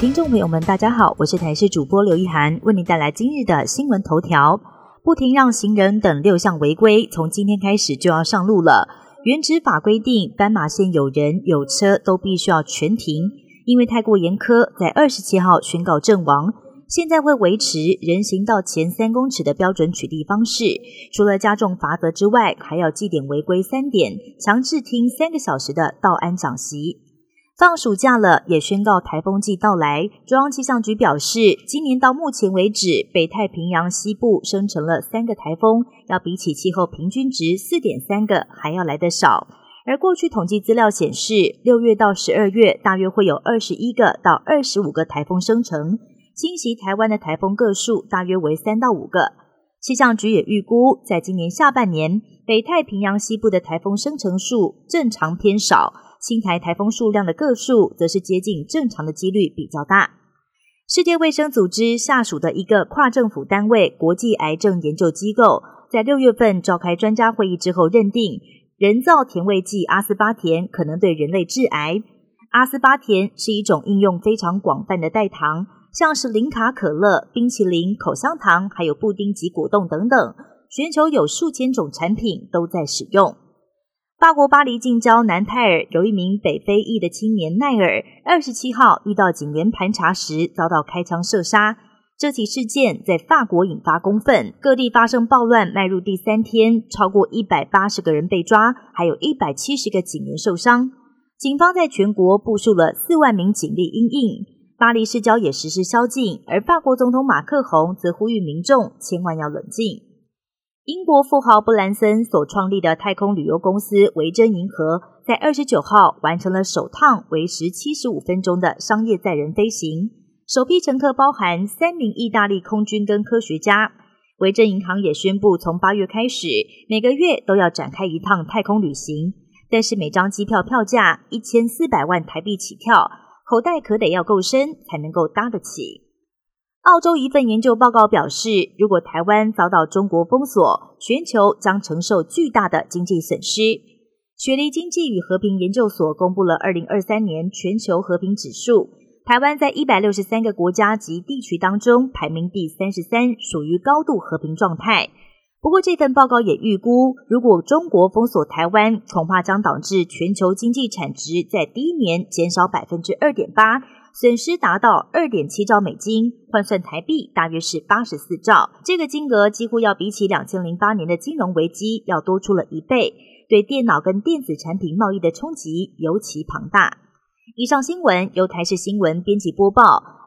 听众朋友们，大家好，我是台视主播刘一涵，为您带来今日的新闻头条。不停让行人等六项违规，从今天开始就要上路了。原执法规定，斑马线有人有车都必须要全停，因为太过严苛，在二十七号宣告阵亡。现在会维持人行道前三公尺的标准取缔方式，除了加重罚则之外，还要记点违规三点，强制听三个小时的道安讲习。放暑假了，也宣告台风季到来。中央气象局表示，今年到目前为止，北太平洋西部生成了三个台风，要比起气候平均值四点三个还要来得少。而过去统计资料显示，六月到十二月大约会有二十一个到二十五个台风生成，侵袭台湾的台风个数大约为三到五个。气象局也预估，在今年下半年，北太平洋西部的台风生成数正常偏少。青台台风数量的个数则是接近正常的几率比较大。世界卫生组织下属的一个跨政府单位——国际癌症研究机构，在六月份召开专家会议之后，认定人造甜味剂阿斯巴甜可能对人类致癌。阿斯巴甜是一种应用非常广泛的代糖，像是零卡可乐、冰淇淋、口香糖，还有布丁及果冻等等，全球有数千种产品都在使用。法国巴黎近郊南泰尔有一名北非裔的青年奈尔，二十七号遇到警员盘查时遭到开枪射杀。这起事件在法国引发公愤，各地发生暴乱，迈入第三天，超过一百八十个人被抓，还有一百七十个警员受伤。警方在全国部署了四万名警力应应，巴黎市郊也实施宵禁，而法国总统马克宏则呼吁民众千万要冷静。英国富豪布兰森所创立的太空旅游公司维珍银河，在二十九号完成了首趟为时七十五分钟的商业载人飞行，首批乘客包含三名意大利空军跟科学家。维珍银行也宣布，从八月开始，每个月都要展开一趟太空旅行，但是每张机票票价一千四百万台币起跳，口袋可得要够深才能够搭得起。澳洲一份研究报告表示，如果台湾遭到中国封锁，全球将承受巨大的经济损失。雪梨经济与和平研究所公布了二零二三年全球和平指数，台湾在一百六十三个国家及地区当中排名第三十三，属于高度和平状态。不过，这份报告也预估，如果中国封锁台湾，恐怕将导致全球经济产值在第一年减少百分之二点八。损失达到二点七兆美金，换算台币大约是八十四兆。这个金额几乎要比起两千零八年的金融危机要多出了一倍，对电脑跟电子产品贸易的冲击尤其庞大。以上新闻由台视新闻编辑播报，